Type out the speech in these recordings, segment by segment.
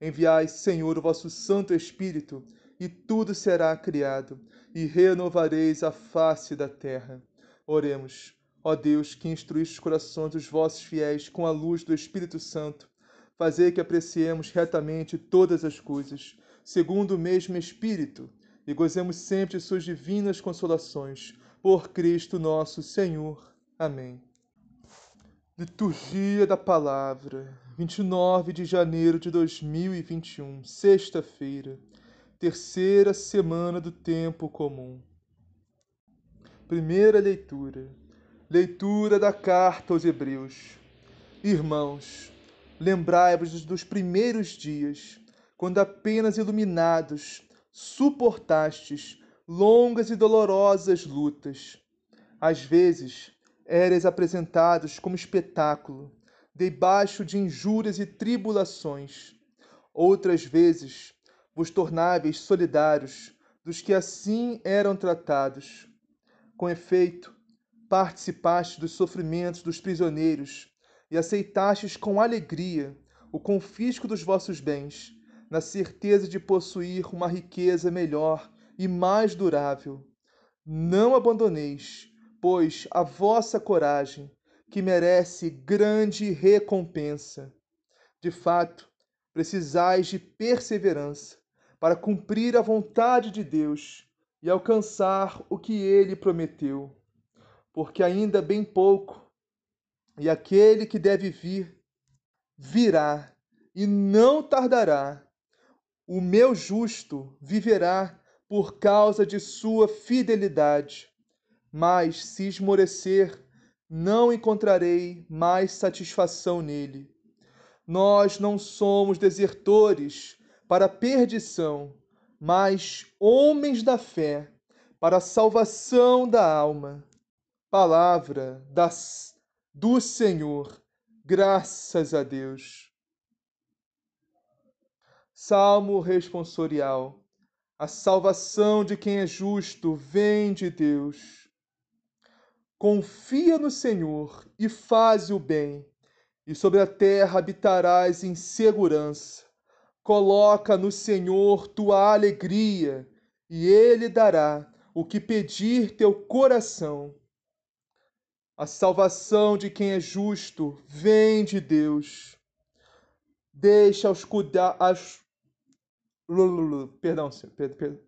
Enviai, Senhor, o vosso Santo Espírito, e tudo será criado, e renovareis a face da terra. Oremos. Ó Deus, que instruíste os corações dos vossos fiéis com a luz do Espírito Santo, fazei que apreciemos retamente todas as coisas, segundo o mesmo Espírito, e gozemos sempre de suas divinas consolações. Por Cristo nosso Senhor. Amém. Liturgia da Palavra, 29 de janeiro de 2021, sexta-feira, terceira semana do tempo comum. Primeira leitura. Leitura da carta aos Hebreus. Irmãos, lembrai-vos dos primeiros dias, quando apenas iluminados suportastes longas e dolorosas lutas. Às vezes, éreis apresentados como espetáculo, debaixo de injúrias e tribulações. Outras vezes vos tornáveis solidários dos que assim eram tratados. Com efeito, participastes dos sofrimentos dos prisioneiros e aceitastes com alegria o confisco dos vossos bens, na certeza de possuir uma riqueza melhor e mais durável. Não abandoneis pois, a vossa coragem, que merece grande recompensa. De fato, precisais de perseverança para cumprir a vontade de Deus e alcançar o que ele prometeu. Porque ainda bem pouco, e aquele que deve vir, virá e não tardará. O meu justo viverá por causa de sua fidelidade mas se esmorecer, não encontrarei mais satisfação nele. Nós não somos desertores para a perdição, mas homens da fé para a salvação da alma. Palavra das, do Senhor, graças a Deus. Salmo responsorial. A salvação de quem é justo vem de Deus. Confia no Senhor e faz o bem, e sobre a terra habitarás em segurança. Coloca no Senhor tua alegria, e Ele dará o que pedir teu coração. A salvação de quem é justo vem de Deus. Deixa os cuidar. As... Perdão, perdão,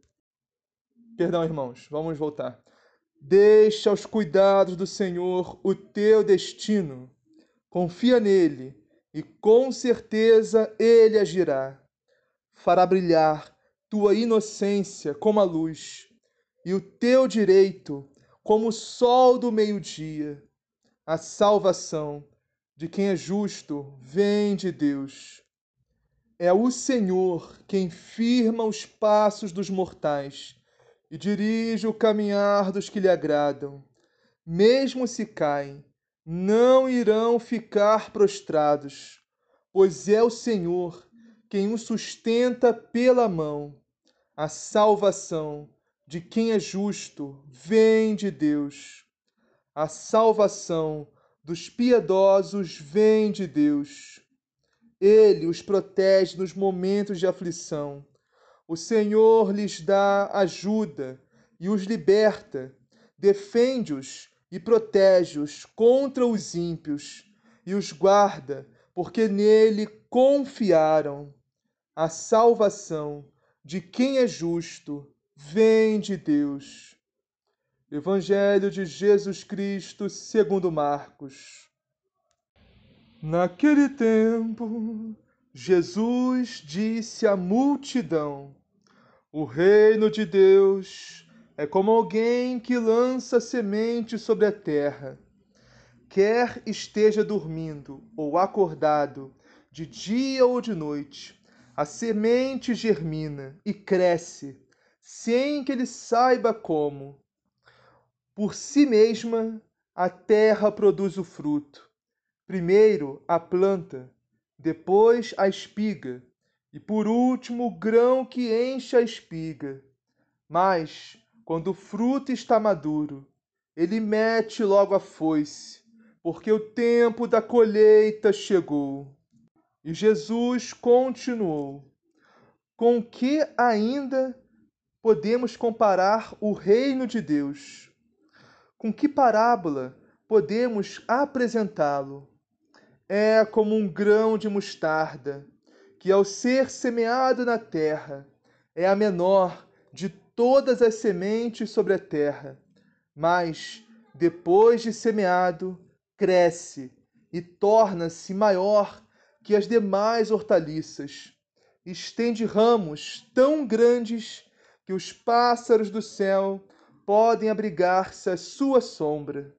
perdão, irmãos, vamos voltar. Deixa aos cuidados do Senhor o teu destino. Confia nele e com certeza ele agirá. Fará brilhar tua inocência como a luz e o teu direito como o sol do meio-dia. A salvação de quem é justo vem de Deus. É o Senhor quem firma os passos dos mortais e dirige o caminhar dos que lhe agradam. Mesmo se caem, não irão ficar prostrados, pois é o Senhor quem o sustenta pela mão. A salvação de quem é justo vem de Deus. A salvação dos piedosos vem de Deus. Ele os protege nos momentos de aflição o Senhor lhes dá ajuda e os liberta, defende-os e protege-os contra os ímpios e os guarda, porque nele confiaram. A salvação de quem é justo, vem de Deus. Evangelho de Jesus Cristo, segundo Marcos. Naquele tempo, Jesus disse à multidão: O reino de Deus é como alguém que lança semente sobre a terra. Quer esteja dormindo ou acordado, de dia ou de noite, a semente germina e cresce, sem que ele saiba como. Por si mesma, a terra produz o fruto. Primeiro a planta, depois a espiga, e por último o grão que enche a espiga. Mas, quando o fruto está maduro, ele mete logo a foice, porque o tempo da colheita chegou. E Jesus continuou: Com que ainda podemos comparar o reino de Deus? Com que parábola podemos apresentá-lo? É como um grão de mostarda, que ao ser semeado na terra, é a menor de todas as sementes sobre a terra, mas, depois de semeado, cresce e torna-se maior que as demais hortaliças. Estende ramos tão grandes que os pássaros do céu podem abrigar-se à sua sombra.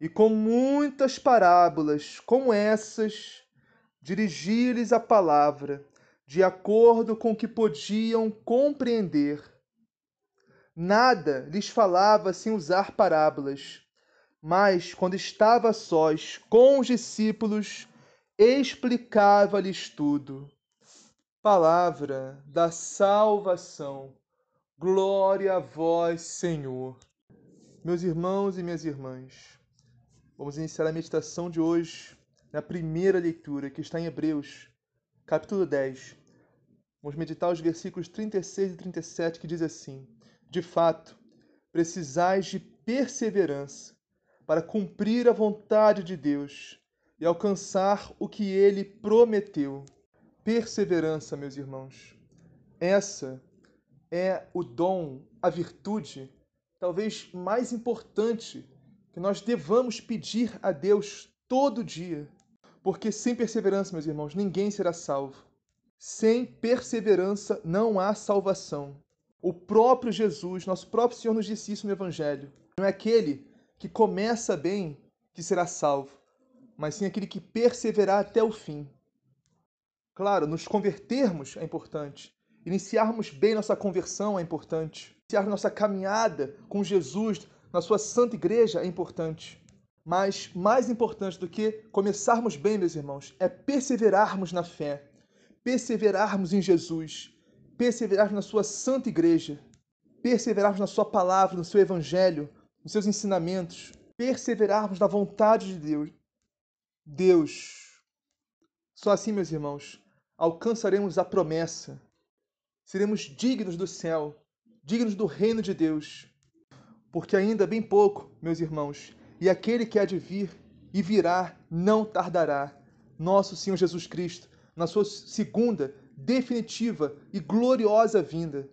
E com muitas parábolas como essas, dirigir-lhes a palavra, de acordo com o que podiam compreender. Nada lhes falava sem usar parábolas, mas quando estava sós com os discípulos, explicava-lhes tudo. Palavra da salvação. Glória a vós, Senhor. Meus irmãos e minhas irmãs, vamos iniciar a meditação de hoje na primeira leitura, que está em Hebreus, capítulo 10. Vamos meditar os versículos 36 e 37, que diz assim: De fato, precisais de perseverança para cumprir a vontade de Deus e alcançar o que ele prometeu. Perseverança, meus irmãos. Essa é o dom, a virtude, talvez mais importante que nós devamos pedir a Deus todo dia. Porque sem perseverança, meus irmãos, ninguém será salvo. Sem perseverança não há salvação. O próprio Jesus, nosso próprio Senhor, nos disse isso no Evangelho. Não é aquele que começa bem que será salvo, mas sim aquele que perseverar até o fim. Claro, nos convertermos é importante, Iniciarmos bem nossa conversão é importante. Iniciar nossa caminhada com Jesus na sua santa igreja é importante. Mas mais importante do que começarmos bem, meus irmãos, é perseverarmos na fé, perseverarmos em Jesus, perseverarmos na sua santa igreja, perseverarmos na sua palavra, no seu evangelho, nos seus ensinamentos, perseverarmos na vontade de Deus. Deus. Só assim, meus irmãos, alcançaremos a promessa seremos dignos do céu, dignos do reino de Deus. Porque ainda bem pouco, meus irmãos, e aquele que há de vir e virá não tardará, nosso Senhor Jesus Cristo, na sua segunda, definitiva e gloriosa vinda,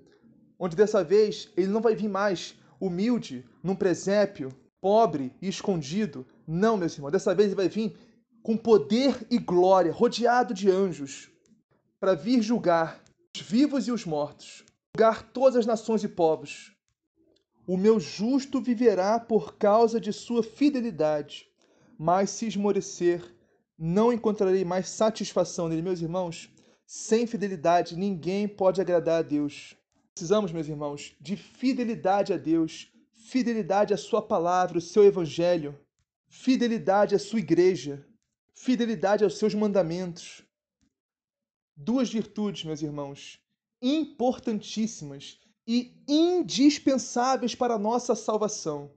onde dessa vez ele não vai vir mais humilde, num presépio, pobre e escondido. Não, meus irmãos, dessa vez ele vai vir com poder e glória, rodeado de anjos, para vir julgar os vivos e os mortos, julgar todas as nações e povos. O meu justo viverá por causa de sua fidelidade, mas se esmorecer, não encontrarei mais satisfação nele, meus irmãos. Sem fidelidade, ninguém pode agradar a Deus. Precisamos, meus irmãos, de fidelidade a Deus, fidelidade à Sua palavra, o seu Evangelho, fidelidade à Sua igreja, fidelidade aos seus mandamentos, duas virtudes, meus irmãos, importantíssimas e indispensáveis para a nossa salvação: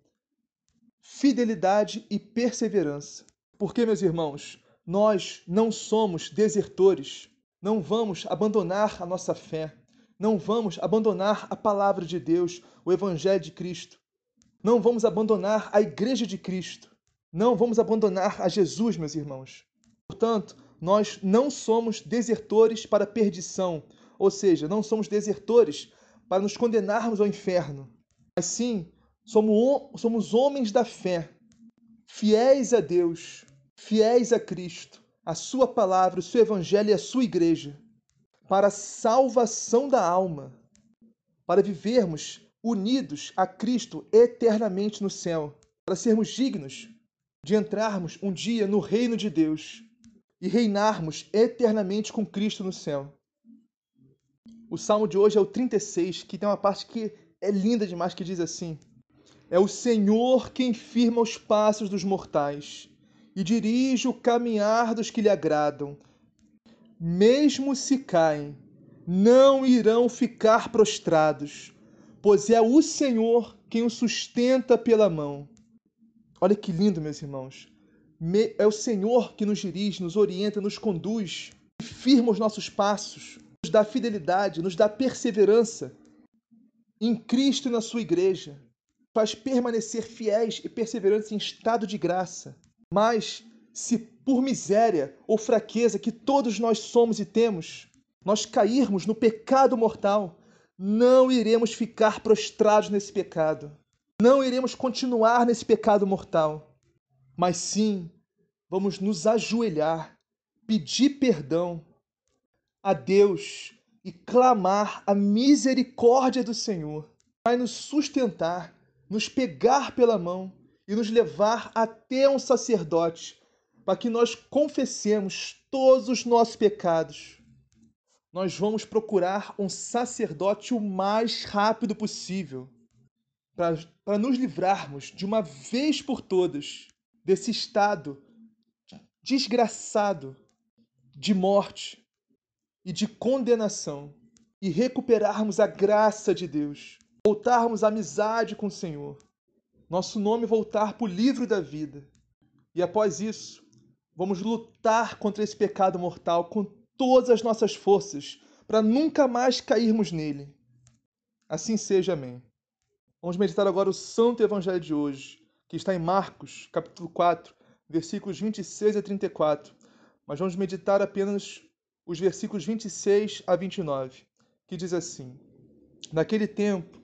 fidelidade e perseverança. Porque, meus irmãos, nós não somos desertores, não vamos abandonar a nossa fé, não vamos abandonar a palavra de Deus, o Evangelho de Cristo, não vamos abandonar a Igreja de Cristo, não vamos abandonar a Jesus, meus irmãos. Portanto, nós não somos desertores para perdição. Ou seja, não somos desertores para nos condenarmos ao inferno, mas sim somos, somos homens da fé, fiéis a Deus, fiéis a Cristo, a Sua palavra, o seu Evangelho e a Sua igreja, para a salvação da alma, para vivermos unidos a Cristo eternamente no céu, para sermos dignos de entrarmos um dia no reino de Deus e reinarmos eternamente com Cristo no céu. O salmo de hoje é o 36, que tem uma parte que é linda demais, que diz assim: É o Senhor quem firma os passos dos mortais e dirige o caminhar dos que lhe agradam. Mesmo se caem, não irão ficar prostrados, pois é o Senhor quem o sustenta pela mão. Olha que lindo, meus irmãos. É o Senhor que nos dirige, nos orienta, nos conduz, firma os nossos passos nos dá fidelidade, nos dá perseverança em Cristo e na sua igreja. Faz permanecer fiéis e perseverantes em estado de graça. Mas, se por miséria ou fraqueza que todos nós somos e temos, nós cairmos no pecado mortal, não iremos ficar prostrados nesse pecado. Não iremos continuar nesse pecado mortal. Mas sim, vamos nos ajoelhar, pedir perdão a Deus e clamar a misericórdia do Senhor. Vai nos sustentar, nos pegar pela mão e nos levar até um sacerdote, para que nós confessemos todos os nossos pecados. Nós vamos procurar um sacerdote o mais rápido possível, para nos livrarmos de uma vez por todas desse estado desgraçado de morte e de condenação e recuperarmos a graça de Deus, voltarmos à amizade com o Senhor, nosso nome voltar para o livro da vida. E após isso, vamos lutar contra esse pecado mortal com todas as nossas forças para nunca mais cairmos nele. Assim seja, amém. Vamos meditar agora o Santo Evangelho de hoje, que está em Marcos, capítulo 4, versículos 26 a 34. Mas vamos meditar apenas os versículos 26 a 29, que diz assim: Naquele tempo,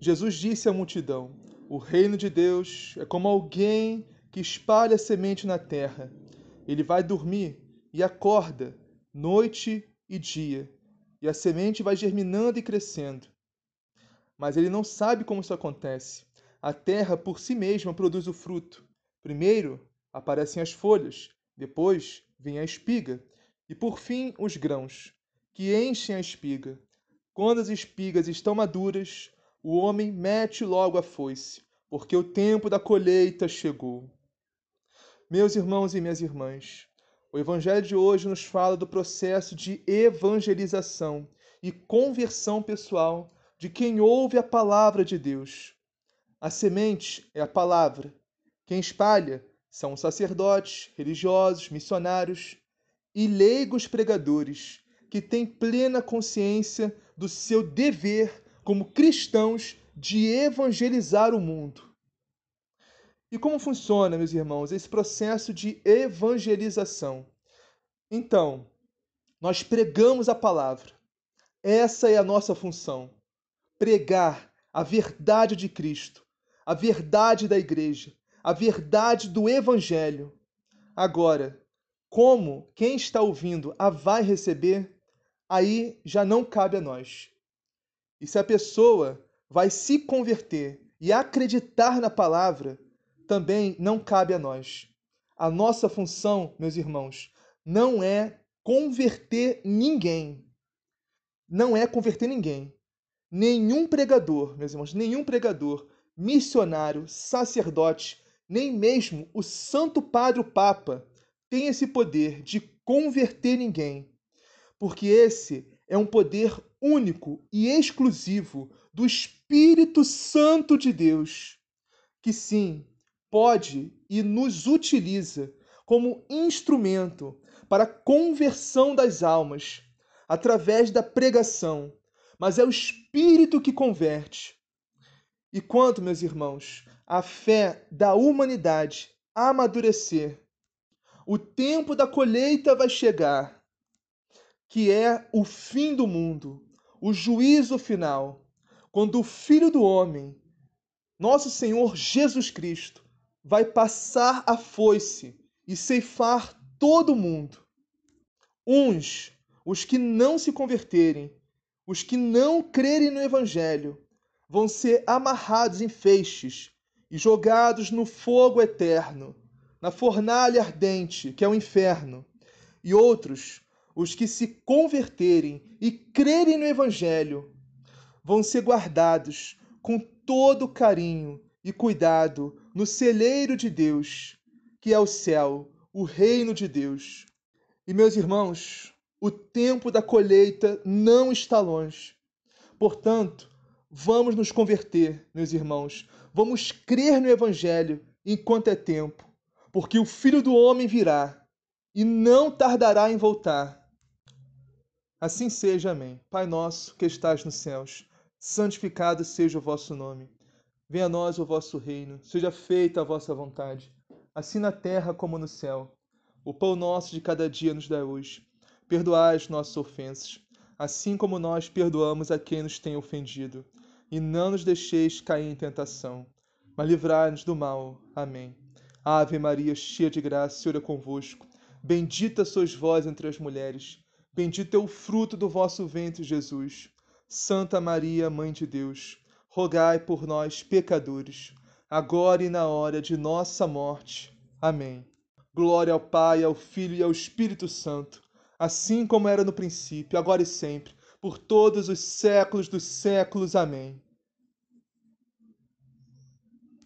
Jesus disse à multidão: O reino de Deus é como alguém que espalha semente na terra. Ele vai dormir e acorda, noite e dia, e a semente vai germinando e crescendo. Mas ele não sabe como isso acontece. A terra por si mesma produz o fruto. Primeiro aparecem as folhas, depois vem a espiga e por fim, os grãos, que enchem a espiga. Quando as espigas estão maduras, o homem mete logo a foice, porque o tempo da colheita chegou. Meus irmãos e minhas irmãs, o Evangelho de hoje nos fala do processo de evangelização e conversão pessoal de quem ouve a palavra de Deus. A semente é a palavra. Quem espalha são sacerdotes, religiosos, missionários e leigos pregadores que têm plena consciência do seu dever como cristãos de evangelizar o mundo. E como funciona, meus irmãos, esse processo de evangelização? Então, nós pregamos a palavra. Essa é a nossa função. Pregar a verdade de Cristo, a verdade da igreja, a verdade do evangelho. Agora, como quem está ouvindo a vai receber, aí já não cabe a nós. E se a pessoa vai se converter e acreditar na palavra, também não cabe a nós. A nossa função, meus irmãos, não é converter ninguém. Não é converter ninguém. Nenhum pregador, meus irmãos, nenhum pregador, missionário, sacerdote, nem mesmo o Santo Padre o Papa tem esse poder de converter ninguém, porque esse é um poder único e exclusivo do Espírito Santo de Deus, que sim, pode e nos utiliza como instrumento para a conversão das almas através da pregação, mas é o Espírito que converte. E quanto, meus irmãos, a fé da humanidade amadurecer o tempo da colheita vai chegar. que é o fim do mundo, o juízo final, quando o Filho do Homem, nosso Senhor Jesus Cristo, vai passar a foice e ceifar todo mundo. Uns, os que não se converterem, os que não crerem no Evangelho, vão ser amarrados em feixes e jogados no fogo eterno, na fornalha ardente, que é o inferno. E outros, os que se converterem e crerem no Evangelho, vão ser guardados com todo carinho e cuidado no celeiro de Deus, que é o céu, o reino de Deus. E meus irmãos, o tempo da colheita não está longe. Portanto, vamos nos converter, meus irmãos. Vamos crer no Evangelho enquanto é tempo, porque o Filho do Homem virá e não tardará em voltar. Assim seja, amém. Pai nosso que estás nos céus, santificado seja o vosso nome. Venha a nós o vosso reino, seja feita a vossa vontade, assim na terra como no céu. O pão nosso de cada dia nos dá hoje. Perdoai as nossas ofensas, assim como nós perdoamos a quem nos tem ofendido. E não nos deixeis cair em tentação, mas livrai-nos do mal. Amém. Ave Maria, cheia de graça, o Senhor é convosco. Bendita sois vós entre as mulheres Bendito é o fruto do vosso ventre, Jesus. Santa Maria, Mãe de Deus, rogai por nós, pecadores, agora e na hora de nossa morte. Amém. Glória ao Pai, ao Filho e ao Espírito Santo, assim como era no princípio, agora e sempre, por todos os séculos dos séculos. Amém.